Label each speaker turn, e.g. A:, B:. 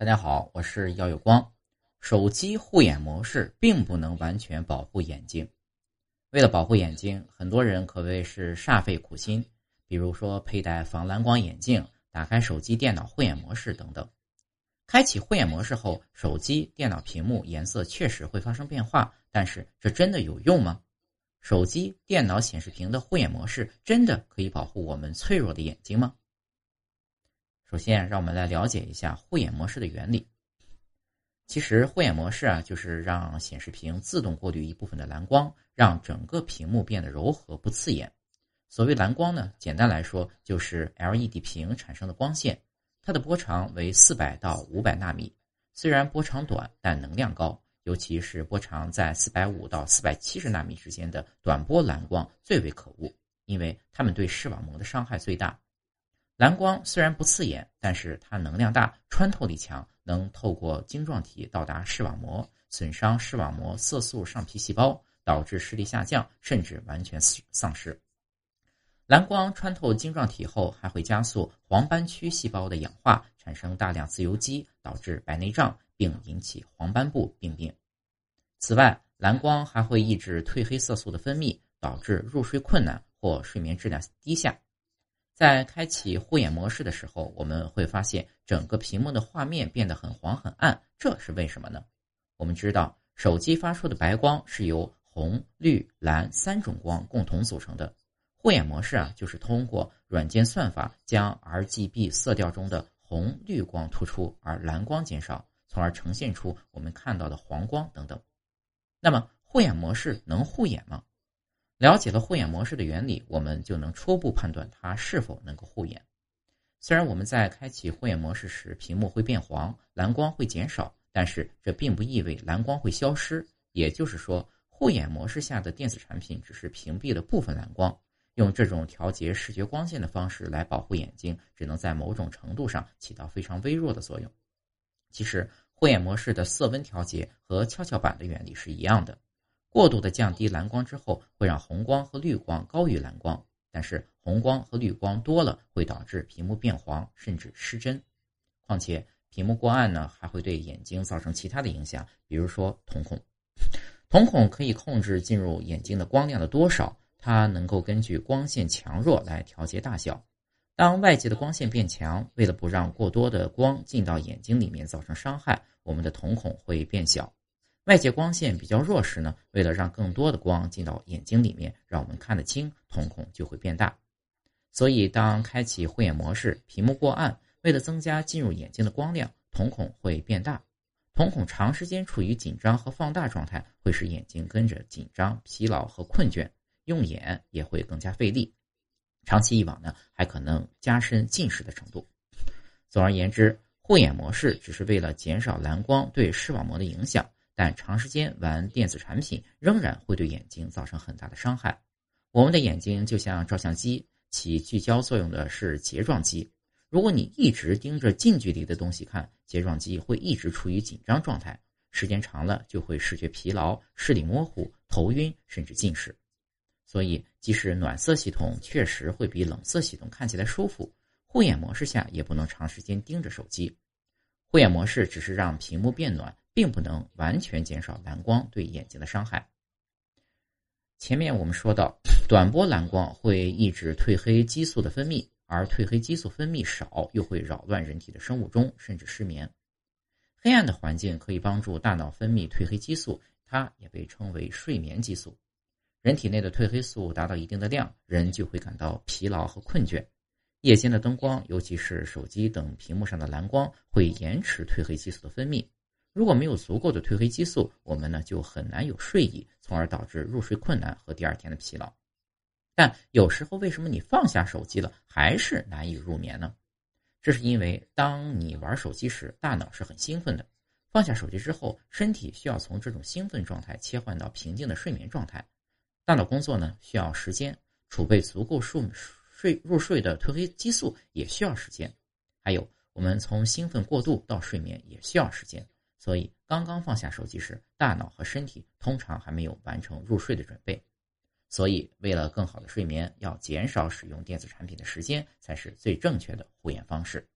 A: 大家好，我是耀有光。手机护眼模式并不能完全保护眼睛。为了保护眼睛，很多人可谓是煞费苦心，比如说佩戴防蓝光眼镜、打开手机、电脑护眼模式等等。开启护眼模式后，手机、电脑屏幕颜色确实会发生变化，但是这真的有用吗？手机、电脑显示屏的护眼模式真的可以保护我们脆弱的眼睛吗？首先，让我们来了解一下护眼模式的原理。其实，护眼模式啊，就是让显示屏自动过滤一部分的蓝光，让整个屏幕变得柔和不刺眼。所谓蓝光呢，简单来说就是 LED 屏产生的光线，它的波长为四百到五百纳米。虽然波长短，但能量高，尤其是波长在四百五到四百七十纳米之间的短波蓝光最为可恶，因为它们对视网膜的伤害最大。蓝光虽然不刺眼，但是它能量大，穿透力强，能透过晶状体到达视网膜，损伤视网膜色素上皮细胞，导致视力下降，甚至完全丧失。蓝光穿透晶状体后，还会加速黄斑区细胞的氧化，产生大量自由基，导致白内障，并引起黄斑部病变。此外，蓝光还会抑制褪黑色素的分泌，导致入睡困难或睡眠质量低下。在开启护眼模式的时候，我们会发现整个屏幕的画面变得很黄很暗，这是为什么呢？我们知道，手机发出的白光是由红、绿、蓝三种光共同组成的。护眼模式啊，就是通过软件算法将 RGB 色调中的红、绿光突出，而蓝光减少，从而呈现出我们看到的黄光等等。那么，护眼模式能护眼吗？了解了护眼模式的原理，我们就能初步判断它是否能够护眼。虽然我们在开启护眼模式时，屏幕会变黄，蓝光会减少，但是这并不意味蓝光会消失。也就是说，护眼模式下的电子产品只是屏蔽了部分蓝光。用这种调节视觉光线的方式来保护眼睛，只能在某种程度上起到非常微弱的作用。其实，护眼模式的色温调节和跷跷板的原理是一样的。过度的降低蓝光之后，会让红光和绿光高于蓝光，但是红光和绿光多了会导致屏幕变黄，甚至失真。况且屏幕过暗呢，还会对眼睛造成其他的影响，比如说瞳孔。瞳孔可以控制进入眼睛的光亮的多少，它能够根据光线强弱来调节大小。当外界的光线变强，为了不让过多的光进到眼睛里面造成伤害，我们的瞳孔会变小。外界光线比较弱时呢，为了让更多的光进到眼睛里面，让我们看得清，瞳孔就会变大。所以，当开启护眼模式，屏幕过暗，为了增加进入眼睛的光亮，瞳孔会变大。瞳孔长时间处于紧张和放大状态，会使眼睛跟着紧张、疲劳和困倦，用眼也会更加费力。长期以往呢，还可能加深近视的程度。总而言之，护眼模式只是为了减少蓝光对视网膜的影响。但长时间玩电子产品仍然会对眼睛造成很大的伤害。我们的眼睛就像照相机，起聚焦作用的是睫状肌。如果你一直盯着近距离的东西看，睫状肌会一直处于紧张状态，时间长了就会视觉疲劳、视力模糊、头晕，甚至近视。所以，即使暖色系统确实会比冷色系统看起来舒服，护眼模式下也不能长时间盯着手机。护眼模式只是让屏幕变暖。并不能完全减少蓝光对眼睛的伤害。前面我们说到，短波蓝光会抑制褪黑激素的分泌，而褪黑激素分泌少又会扰乱人体的生物钟，甚至失眠。黑暗的环境可以帮助大脑分泌褪黑激素，它也被称为睡眠激素。人体内的褪黑素达到一定的量，人就会感到疲劳和困倦。夜间的灯光，尤其是手机等屏幕上的蓝光，会延迟褪黑激素的分泌。如果没有足够的褪黑激素，我们呢就很难有睡意，从而导致入睡困难和第二天的疲劳。但有时候，为什么你放下手机了还是难以入眠呢？这是因为当你玩手机时，大脑是很兴奋的。放下手机之后，身体需要从这种兴奋状态切换到平静的睡眠状态。大脑工作呢需要时间，储备足够数睡入睡的褪黑激素也需要时间。还有，我们从兴奋过度到睡眠也需要时间。所以，刚刚放下手机时，大脑和身体通常还没有完成入睡的准备。所以，为了更好的睡眠，要减少使用电子产品的时间，才是最正确的护眼方式。